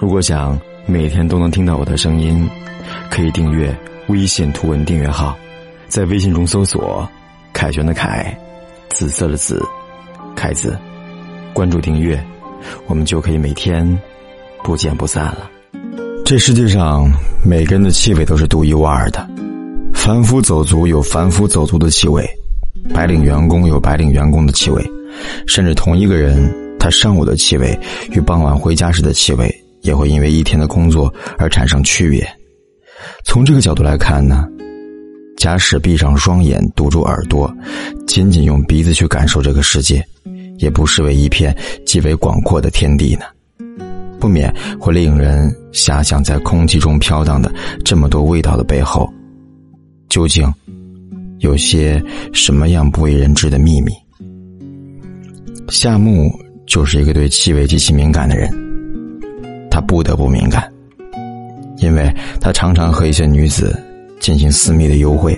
如果想每天都能听到我的声音，可以订阅微信图文订阅号，在微信中搜索“凯旋的凯”，紫色的紫，凯子，关注订阅，我们就可以每天不见不散了。这世界上每个人的气味都是独一无二的，凡夫走卒有凡夫走卒的气味，白领员工有白领员工的气味，甚至同一个人，他上午的气味与傍晚回家时的气味。也会因为一天的工作而产生区别。从这个角度来看呢，假使闭上双眼，堵住耳朵，仅仅用鼻子去感受这个世界，也不失为一片极为广阔的天地呢。不免会令人遐想，在空气中飘荡的这么多味道的背后，究竟有些什么样不为人知的秘密？夏木就是一个对气味极其敏感的人。不得不敏感，因为他常常和一些女子进行私密的幽会。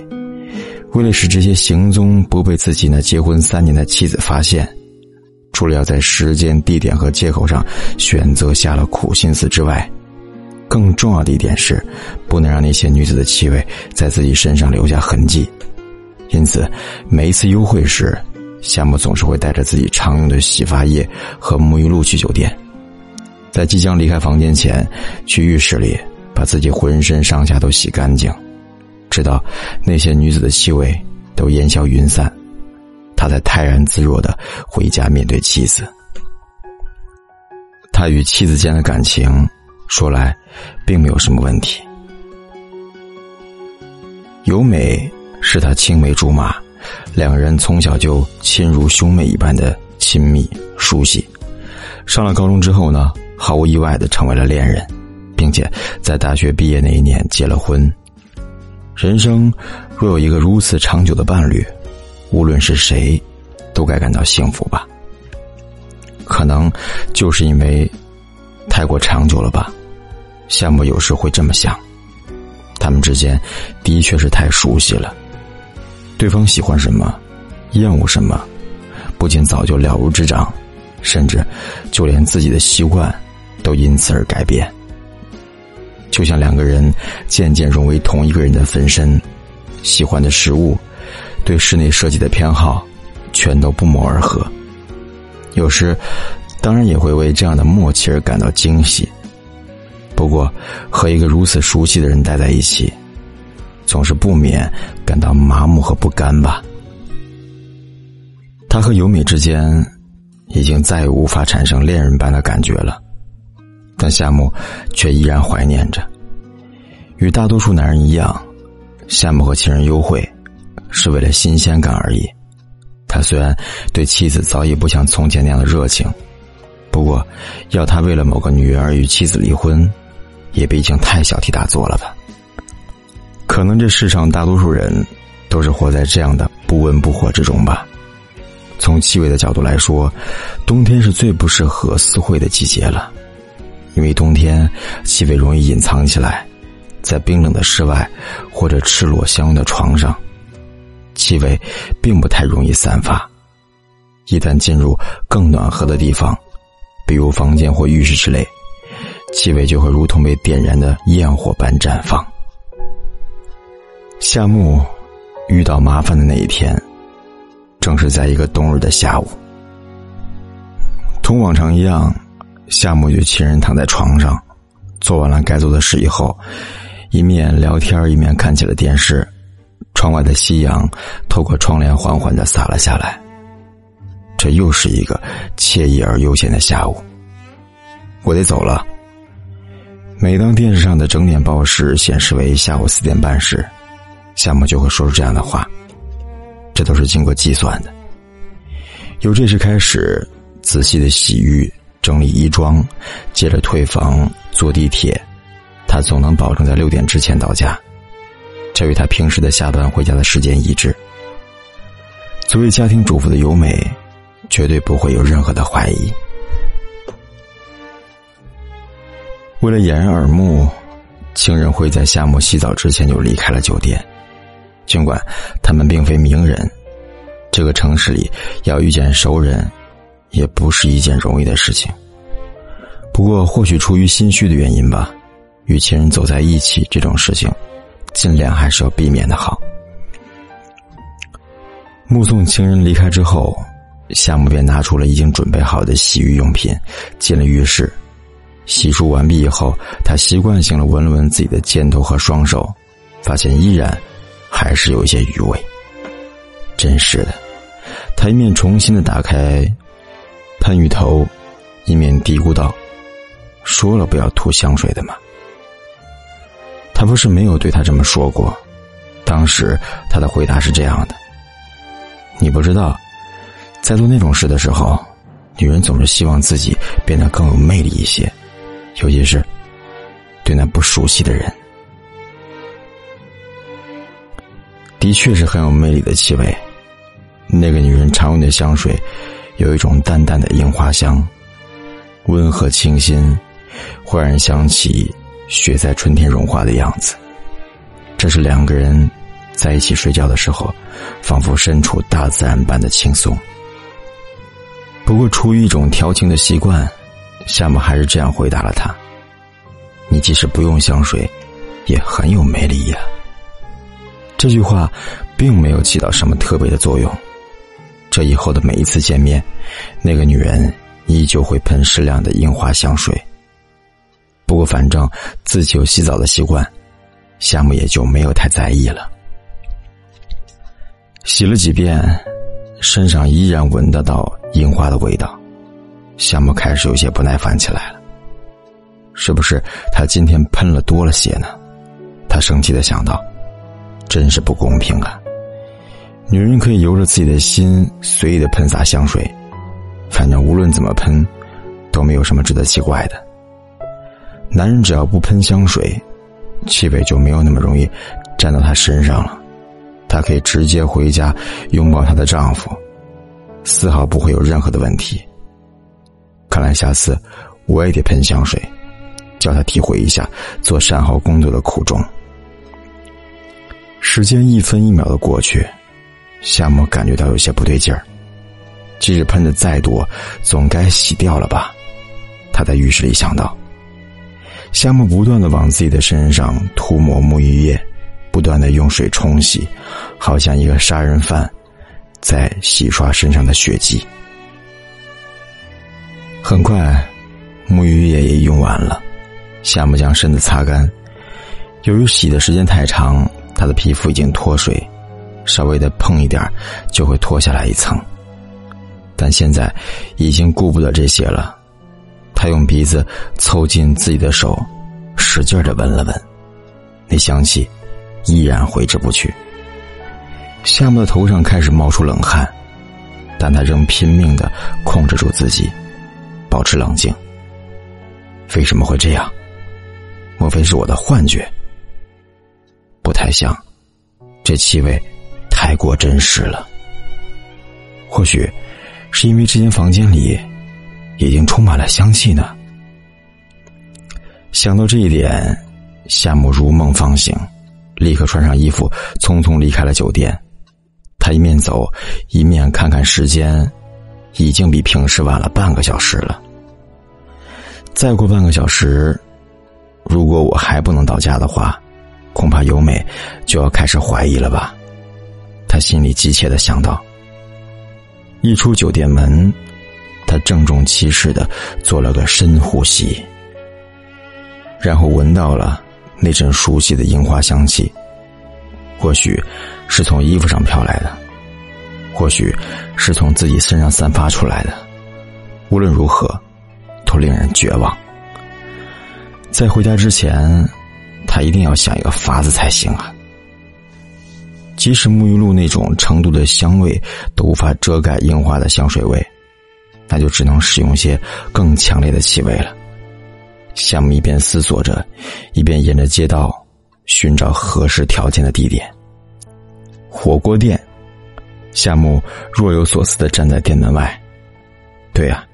为了使这些行踪不被自己那结婚三年的妻子发现，除了要在时间、地点和借口上选择下了苦心思之外，更重要的一点是，不能让那些女子的气味在自己身上留下痕迹。因此，每一次幽会时，夏木总是会带着自己常用的洗发液和沐浴露去酒店。在即将离开房间前，去浴室里把自己浑身上下都洗干净，直到那些女子的气味都烟消云散，他才泰然自若的回家面对妻子。他与妻子间的感情，说来并没有什么问题。由美是他青梅竹马，两人从小就亲如兄妹一般的亲密熟悉。上了高中之后呢？毫无意外的成为了恋人，并且在大学毕业那一年结了婚。人生若有一个如此长久的伴侣，无论是谁，都该感到幸福吧。可能就是因为太过长久了吧，夏木有时会这么想。他们之间的确是太熟悉了，对方喜欢什么，厌恶什么，不仅早就了如指掌，甚至就连自己的习惯。都因此而改变，就像两个人渐渐融为同一个人的分身，喜欢的食物，对室内设计的偏好，全都不谋而合。有时，当然也会为这样的默契而感到惊喜。不过，和一个如此熟悉的人待在一起，总是不免感到麻木和不甘吧。他和由美之间，已经再也无法产生恋人般的感觉了。但夏木却依然怀念着。与大多数男人一样，夏木和情人幽会，是为了新鲜感而已。他虽然对妻子早已不像从前那样的热情，不过要他为了某个女人而与妻子离婚，也毕竟太小题大做了吧。可能这世上大多数人，都是活在这样的不温不火之中吧。从气味的角度来说，冬天是最不适合私会的季节了。因为冬天气味容易隐藏起来，在冰冷的室外或者赤裸相拥的床上，气味并不太容易散发。一旦进入更暖和的地方，比如房间或浴室之类，气味就会如同被点燃的焰火般绽放。夏木遇到麻烦的那一天，正是在一个冬日的下午，同往常一样。夏木与亲人躺在床上，做完了该做的事以后，一面聊天一面看起了电视。窗外的夕阳透过窗帘缓缓的洒了下来。这又是一个惬意而悠闲的下午。我得走了。每当电视上的整点报时显示为下午四点半时，夏木就会说出这样的话。这都是经过计算的。由这时开始，仔细的洗浴。整理衣装，接着退房坐地铁，他总能保证在六点之前到家，这与他平时的下班回家的时间一致。作为家庭主妇的尤美，绝对不会有任何的怀疑。为了掩人耳目，情人会在夏目洗澡之前就离开了酒店。尽管他们并非名人，这个城市里要遇见熟人。也不是一件容易的事情。不过，或许出于心虚的原因吧，与情人走在一起这种事情，尽量还是要避免的好。目送情人离开之后，夏木便拿出了已经准备好的洗浴用品，进了浴室。洗漱完毕以后，他习惯性的闻了闻自己的肩头和双手，发现依然还是有一些余味。真是的，他一面重新的打开喷浴头，一面嘀咕道：“说了不要涂香水的吗？”他不是没有对他这么说过，当时他的回答是这样的：“你不知道，在做那种事的时候，女人总是希望自己变得更有魅力一些。”尤其是对那不熟悉的人，的确是很有魅力的气味。那个女人常用的香水有一种淡淡的樱花香，温和清新，会让人想起雪在春天融化的样子。这是两个人在一起睡觉的时候，仿佛身处大自然般的轻松。不过，出于一种调情的习惯。夏木还是这样回答了他：“你即使不用香水，也很有魅力呀。”这句话并没有起到什么特别的作用。这以后的每一次见面，那个女人依旧会喷适量的樱花香水。不过，反正自己有洗澡的习惯，夏木也就没有太在意了。洗了几遍，身上依然闻得到樱花的味道。夏木开始有些不耐烦起来了，是不是他今天喷了多了些呢？他生气的想到，真是不公平啊！女人可以由着自己的心随意的喷洒香水，反正无论怎么喷，都没有什么值得奇怪的。男人只要不喷香水，气味就没有那么容易沾到他身上了，她可以直接回家拥抱她的丈夫，丝毫不会有任何的问题。看来下次我也得喷香水，叫他体会一下做善后工作的苦衷。时间一分一秒的过去，夏沫感觉到有些不对劲儿。即使喷的再多，总该洗掉了吧？他在浴室里想到。夏沫不断的往自己的身上涂抹沐浴液，不断的用水冲洗，好像一个杀人犯在洗刷身上的血迹。很快，沐浴液也用完了。夏木将身子擦干。由于洗的时间太长，他的皮肤已经脱水，稍微的碰一点就会脱下来一层。但现在已经顾不得这些了。他用鼻子凑近自己的手，使劲的闻了闻，那香气依然挥之不去。夏木的头上开始冒出冷汗，但他仍拼命的控制住自己。保持冷静。为什么会这样？莫非是我的幻觉？不太像，这气味太过真实了。或许是因为这间房间里已经充满了香气呢。想到这一点，夏木如梦方醒，立刻穿上衣服，匆匆离开了酒店。他一面走，一面看看时间。已经比平时晚了半个小时了。再过半个小时，如果我还不能到家的话，恐怕由美就要开始怀疑了吧？他心里急切的想到。一出酒店门，他郑重其事的做了个深呼吸，然后闻到了那阵熟悉的樱花香气，或许是从衣服上飘来的。或许是从自己身上散发出来的，无论如何，都令人绝望。在回家之前，他一定要想一个法子才行啊！即使沐浴露那种程度的香味都无法遮盖樱花的香水味，那就只能使用些更强烈的气味了。夏木一边思索着，一边沿着街道寻找合适条件的地点。火锅店。夏木若有所思的站在店门外。对呀，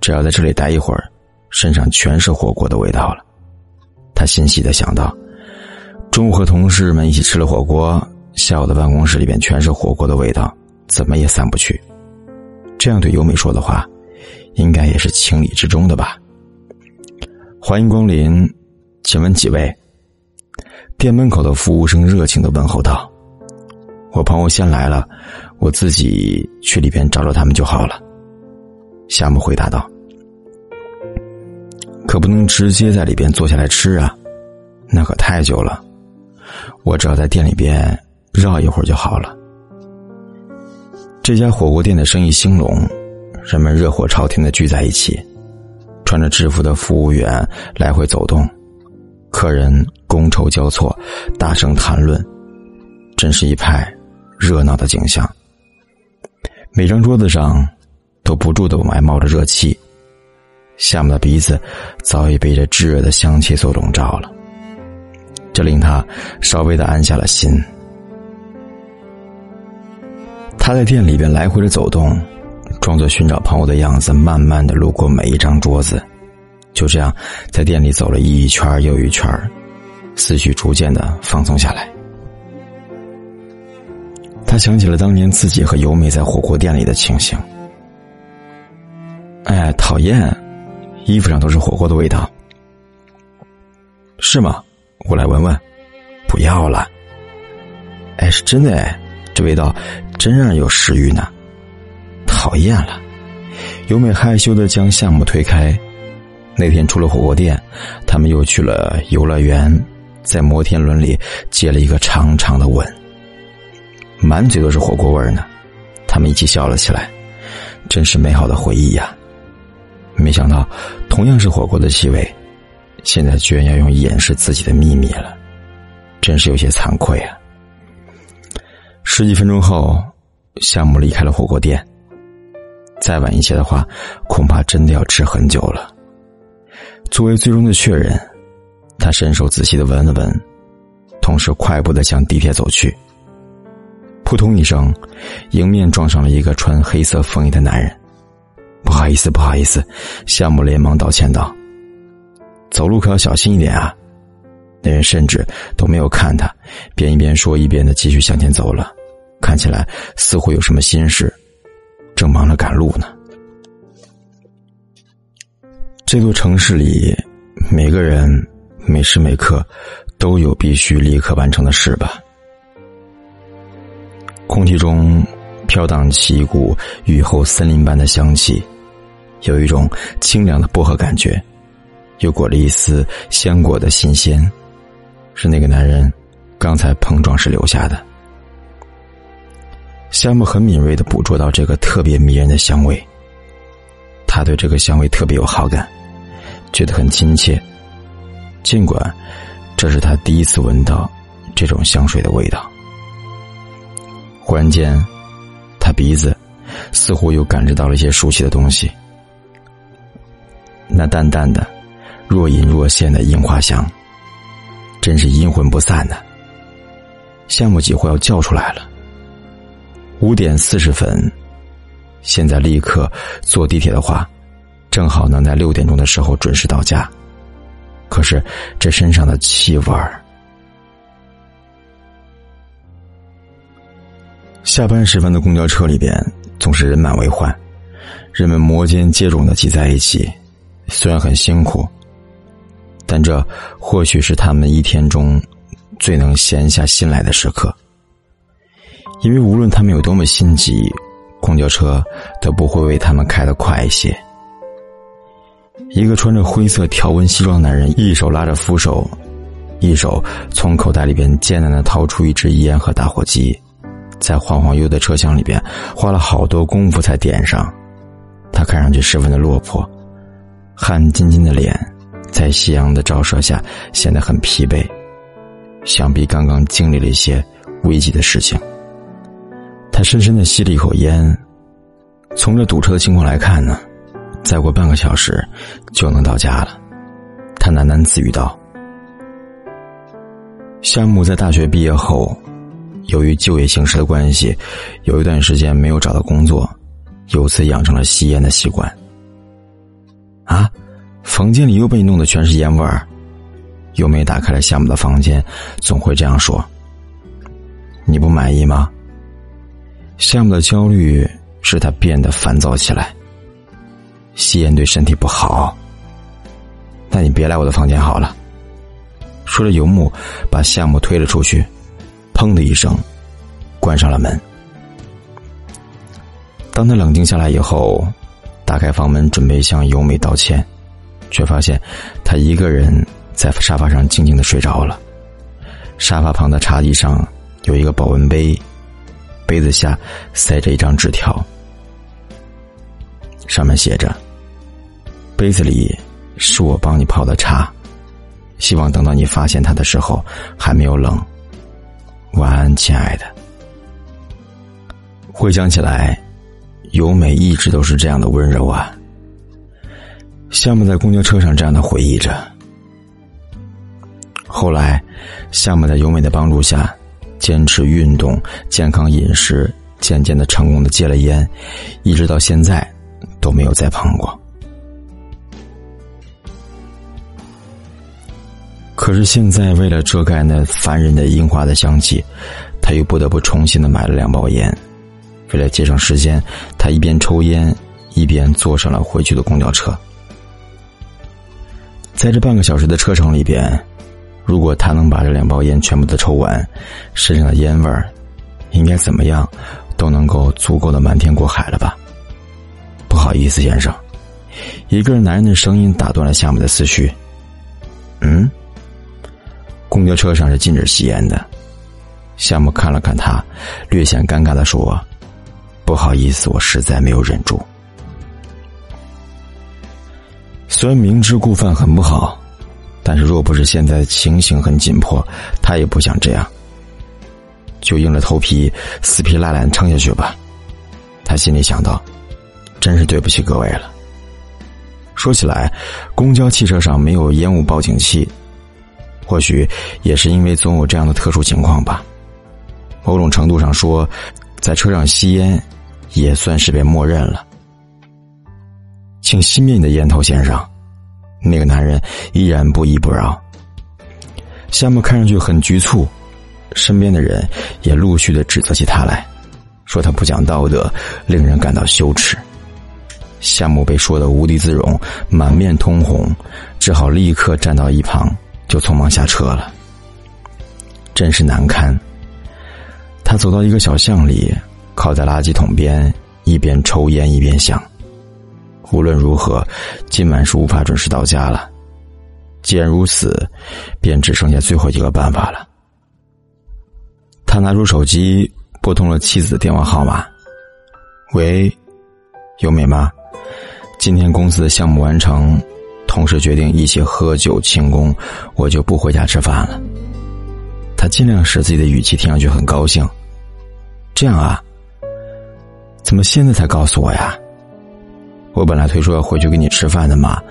只要在这里待一会儿，身上全是火锅的味道了。他欣喜的想到，中午和同事们一起吃了火锅，下午的办公室里边全是火锅的味道，怎么也散不去。这样对优美说的话，应该也是情理之中的吧。欢迎光临，请问几位？店门口的服务生热情的问候道：“我朋友先来了，我自己去里边找找他们就好了。”夏木回答道：“可不能直接在里边坐下来吃啊，那可太久了。我只要在店里边绕一会儿就好了。”这家火锅店的生意兴隆，人们热火朝天的聚在一起，穿着制服的服务员来回走动。客人觥筹交错，大声谈论，真是一派热闹的景象。每张桌子上都不住的往外冒着热气，夏木的鼻子早已被这炙热的香气所笼罩了，这令他稍微的安下了心。他在店里边来回的走动，装作寻找朋友的样子，慢慢的路过每一张桌子。就这样，在店里走了一圈又一圈，思绪逐渐的放松下来。他想起了当年自己和由美在火锅店里的情形。哎，讨厌，衣服上都是火锅的味道，是吗？我来闻闻。不要了。哎，是真的哎，这味道真让人有食欲呢。讨厌了。由美害羞的将项目推开。那天出了火锅店，他们又去了游乐园，在摩天轮里接了一个长长的吻，满嘴都是火锅味呢。他们一起笑了起来，真是美好的回忆呀！没想到，同样是火锅的气味，现在居然要用掩饰自己的秘密了，真是有些惭愧啊。十几分钟后，夏木离开了火锅店。再晚一些的话，恐怕真的要吃很久了。作为最终的确认，他伸手仔细的闻了闻，同时快步的向地铁走去。扑通一声，迎面撞上了一个穿黑色风衣的男人。不好意思，不好意思，夏木连忙道歉道：“走路可要小心一点啊。”那人甚至都没有看他，边一边说一边的继续向前走了，看起来似乎有什么心事，正忙着赶路呢。这座城市里，每个人每时每刻都有必须立刻完成的事吧。空气中飘荡起一股雨后森林般的香气，有一种清凉的薄荷感觉，又裹了一丝鲜果的新鲜，是那个男人刚才碰撞时留下的。夏木很敏锐的捕捉到这个特别迷人的香味，他对这个香味特别有好感。觉得很亲切，尽管这是他第一次闻到这种香水的味道。忽然间，他鼻子似乎又感知到了一些熟悉的东西，那淡淡的、若隐若现的樱花香，真是阴魂不散呢。夏木几乎要叫出来了。五点四十分，现在立刻坐地铁的话。正好能在六点钟的时候准时到家，可是这身上的气味儿。下班时分的公交车里边总是人满为患，人们摩肩接踵的挤在一起，虽然很辛苦，但这或许是他们一天中最能闲下心来的时刻，因为无论他们有多么心急，公交车都不会为他们开的快一些。一个穿着灰色条纹西装的男人，一手拉着扶手，一手从口袋里边艰难的掏出一支烟和打火机，在晃晃悠的车厢里边花了好多功夫才点上。他看上去十分的落魄，汗津津的脸在夕阳的照射下显得很疲惫，想必刚刚经历了一些危急的事情。他深深的吸了一口烟，从这堵车的情况来看呢。再过半个小时就能到家了，他喃喃自语道。夏木在大学毕业后，由于就业形势的关系，有一段时间没有找到工作，由此养成了吸烟的习惯。啊，房间里又被弄得全是烟味儿。又美打开了夏木的房间，总会这样说。你不满意吗？夏木的焦虑使他变得烦躁起来。吸烟对身体不好。那你别来我的房间好了。说着，游牧把夏木推了出去，砰的一声，关上了门。当他冷静下来以后，打开房门准备向由美道歉，却发现他一个人在沙发上静静的睡着了。沙发旁的茶几上有一个保温杯，杯子下塞着一张纸条，上面写着：“杯子里是我帮你泡的茶，希望等到你发现它的时候还没有冷。晚安，亲爱的。”回想起来，由美一直都是这样的温柔啊。夏木在公交车上这样的回忆着。后来，夏木在由美的帮助下，坚持运动、健康饮食，渐渐的成功的戒了烟，一直到现在都没有再碰过。可是现在，为了遮盖那烦人的樱花的香气，他又不得不重新的买了两包烟。为了节省时间，他一边抽烟，一边坐上了回去的公交车。在这半个小时的车程里边。如果他能把这两包烟全部都抽完，身上的烟味儿，应该怎么样，都能够足够的瞒天过海了吧？不好意思，先生，一个男人的声音打断了夏木的思绪。嗯，公交车上是禁止吸烟的。夏木看了看他，略显尴尬的说：“不好意思，我实在没有忍住。虽然明知故犯很不好。”但是，若不是现在情形很紧迫，他也不想这样，就硬着头皮死皮赖脸撑下去吧。他心里想到，真是对不起各位了。说起来，公交汽车上没有烟雾报警器，或许也是因为总有这样的特殊情况吧。某种程度上说，在车上吸烟也算是被默认了。请熄灭你的烟头，先生。那个男人依然不依不饶。夏木看上去很局促，身边的人也陆续的指责起他来，说他不讲道德，令人感到羞耻。夏木被说的无地自容，满面通红，只好立刻站到一旁，就匆忙下车了。真是难堪。他走到一个小巷里，靠在垃圾桶边，一边抽烟一边想。无论如何，今晚是无法准时到家了。既然如此，便只剩下最后一个办法了。他拿出手机，拨通了妻子的电话号码。“喂，优美吗？今天公司的项目完成，同事决定一起喝酒庆功，我就不回家吃饭了。”他尽量使自己的语气听上去很高兴。“这样啊？怎么现在才告诉我呀？”我本来推说要回去跟你吃饭的嘛，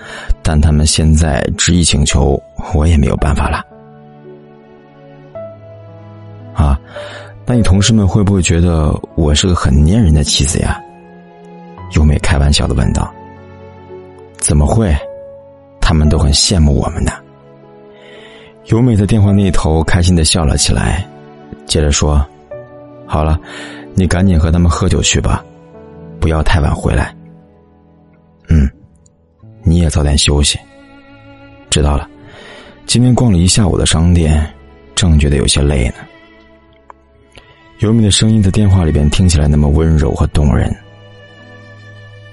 但他们现在执意请求，我也没有办法了。啊，那你同事们会不会觉得我是个很粘人的妻子呀？优美开玩笑的问道。怎么会？他们都很羡慕我们呢。优美在电话那头开心的笑了起来，接着说：“好了，你赶紧和他们喝酒去吧，不要太晚回来。”你也早点休息。知道了，今天逛了一下午的商店，正觉得有些累呢。尤米的声音在电话里边听起来那么温柔和动人。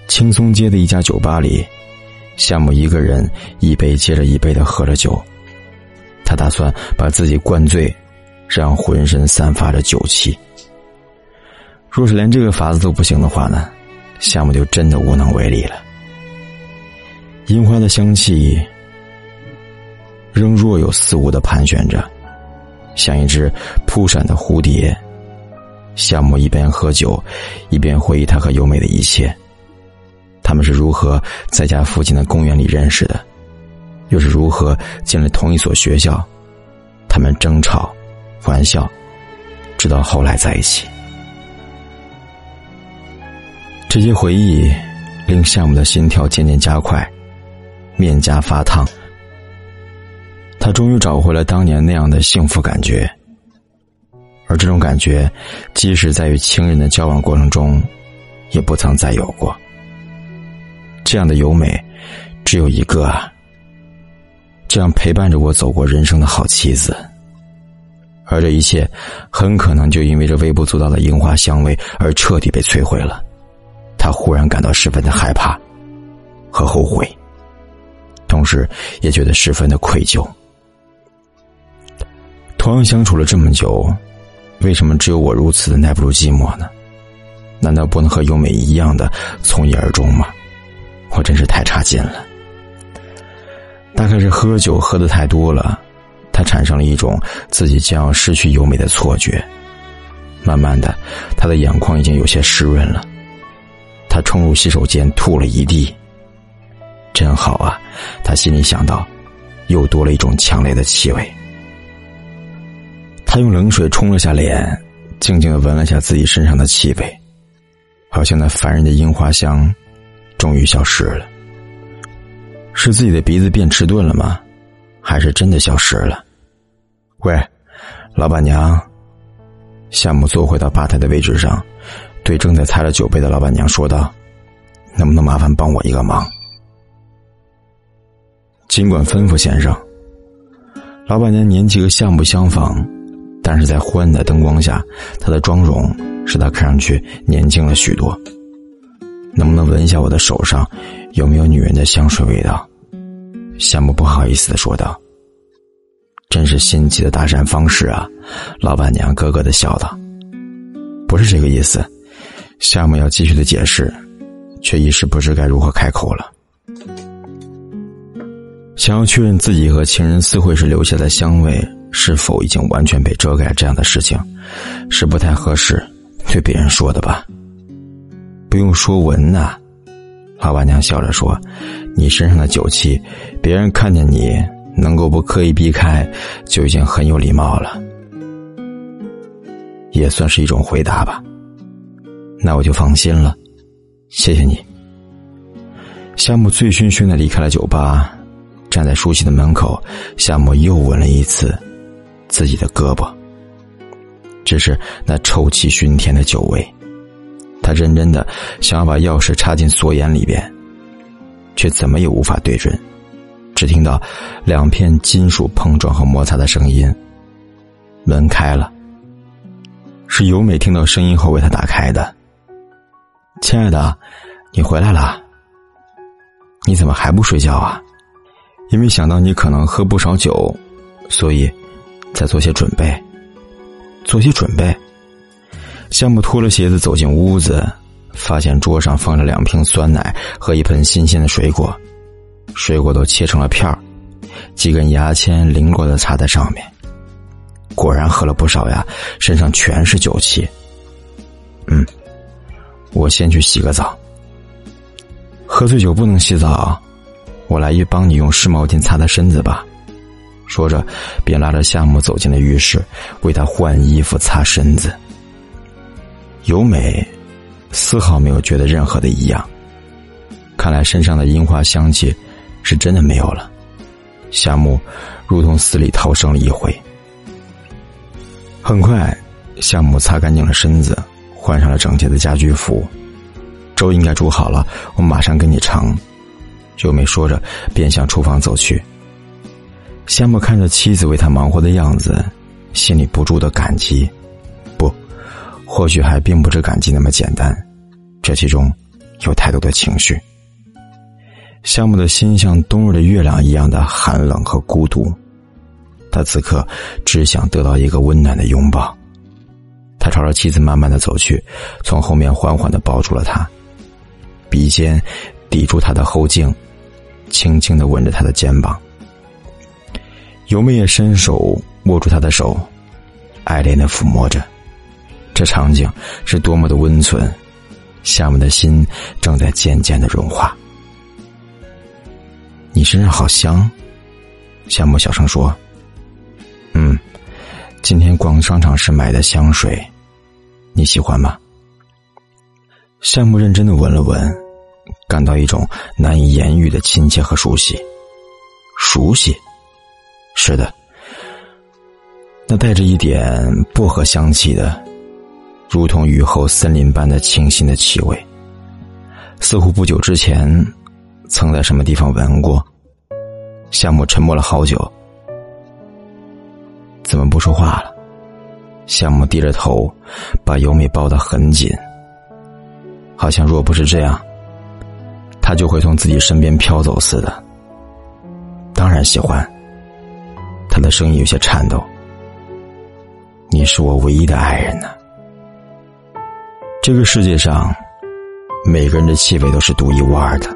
轻松街的一家酒吧里，夏木一个人一杯接着一杯的喝着酒，他打算把自己灌醉，让浑身散发着酒气。若是连这个法子都不行的话呢，夏木就真的无能为力了。樱花的香气仍若有似无的盘旋着，像一只扑闪的蝴蝶。夏木一边喝酒，一边回忆他和优美的一切。他们是如何在家附近的公园里认识的，又是如何进了同一所学校？他们争吵、玩笑，直到后来在一起。这些回忆令夏木的心跳渐渐加快。面颊发烫，他终于找回了当年那样的幸福感觉，而这种感觉，即使在与情人的交往过程中，也不曾再有过。这样的优美，只有一个，这样陪伴着我走过人生的好妻子。而这一切，很可能就因为这微不足道的樱花香味而彻底被摧毁了。他忽然感到十分的害怕和后悔，同时也觉得十分的愧疚。同样相处了这么久，为什么只有我如此的耐不住寂寞呢？难道不能和优美一样的从一而终吗？我真是太差劲了。大概是喝酒喝的太多了。他产生了一种自己将要失去优美的错觉。慢慢的，他的眼眶已经有些湿润了。他冲入洗手间，吐了一地。真好啊！他心里想到，又多了一种强烈的气味。他用冷水冲了下脸，静静的闻了下自己身上的气味，好像那烦人的樱花香，终于消失了。是自己的鼻子变迟钝了吗？还是真的消失了。喂，老板娘。夏木坐回到吧台的位置上，对正在擦着酒杯的老板娘说道：“能不能麻烦帮我一个忙？”尽管吩咐，先生。老板娘年纪和夏木相仿，但是在昏暗的灯光下，她的妆容使她看上去年轻了许多。能不能闻一下我的手上有没有女人的香水味道？夏木不好意思的说道：“真是新奇的搭讪方式啊！”老板娘咯咯的笑道：“不是这个意思。”夏木要继续的解释，却一时不知该如何开口了。想要确认自己和情人私会时留下的香味是否已经完全被遮盖，这样的事情是不太合适对别人说的吧？不用说闻呐。老板娘笑着说：“你身上的酒气，别人看见你能够不刻意避开，就已经很有礼貌了，也算是一种回答吧。那我就放心了，谢谢你。”夏木醉醺醺的离开了酒吧，站在熟悉的门口，夏木又闻了一次自己的胳膊，只是那臭气熏天的酒味。他认真的想要把钥匙插进锁眼里边，却怎么也无法对准，只听到两片金属碰撞和摩擦的声音。门开了，是由美听到声音后为他打开的。亲爱的，你回来了。你怎么还不睡觉啊？因为想到你可能喝不少酒，所以在做些准备，做些准备。夏木脱了鞋子走进屋子，发现桌上放着两瓶酸奶和一盆新鲜的水果，水果都切成了片儿，几根牙签灵活的插在上面。果然喝了不少呀，身上全是酒气。嗯，我先去洗个澡。喝醉酒不能洗澡，我来一帮你用湿毛巾擦擦身子吧。说着，便拉着夏木走进了浴室，为他换衣服、擦身子。由美，丝毫没有觉得任何的异样。看来身上的樱花香气是真的没有了。夏木如同死里逃生了一回。很快，夏木擦干净了身子，换上了整洁的家居服。粥应该煮好了，我马上给你盛。由美说着，便向厨房走去。夏木看着妻子为他忙活的样子，心里不住的感激。不或许还并不是感激那么简单，这其中有太多的情绪。夏木的心像冬日的月亮一样的寒冷和孤独，他此刻只想得到一个温暖的拥抱。他朝着妻子慢慢的走去，从后面缓缓的抱住了她，鼻尖抵住她的后颈，轻轻的吻着他的肩膀。尤美也伸手握住他的手，爱怜的抚摸着。这场景是多么的温存，夏木的心正在渐渐的融化。你身上好香，夏木小声说：“嗯，今天逛商场时买的香水，你喜欢吗？”夏木认真的闻了闻，感到一种难以言喻的亲切和熟悉。熟悉，是的，那带着一点薄荷香气的。如同雨后森林般的清新的气味，似乎不久之前曾在什么地方闻过。夏木沉默了好久，怎么不说话了？夏木低着头，把由美抱得很紧，好像若不是这样，他就会从自己身边飘走似的。当然喜欢。他的声音有些颤抖。你是我唯一的爱人呢。这个世界上，每个人的气味都是独一无二的。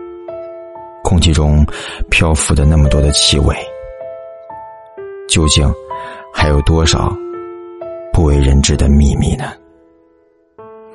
空气中漂浮的那么多的气味，究竟还有多少不为人知的秘密呢？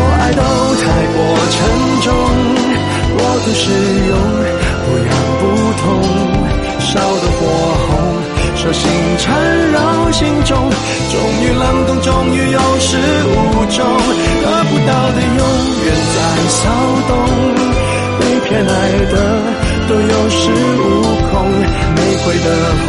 说爱都太过沉重，过度使用，不痒不痛，烧得火红。手心缠绕心中，终于冷冻，终于有始无终，得不到的永远在骚动，被偏爱的都有恃无恐，玫瑰的红，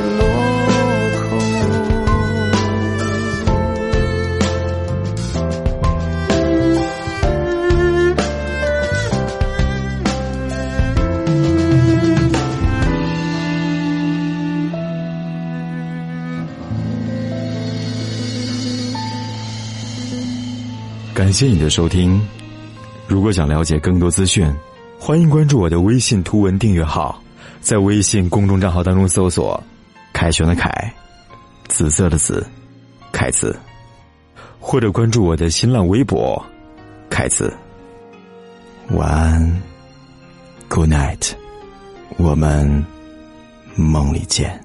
谢谢你的收听。如果想了解更多资讯，欢迎关注我的微信图文订阅号，在微信公众账号当中搜索“凯旋的凯”，紫色的紫，凯子，或者关注我的新浪微博“凯子”。晚安，Good night，我们梦里见。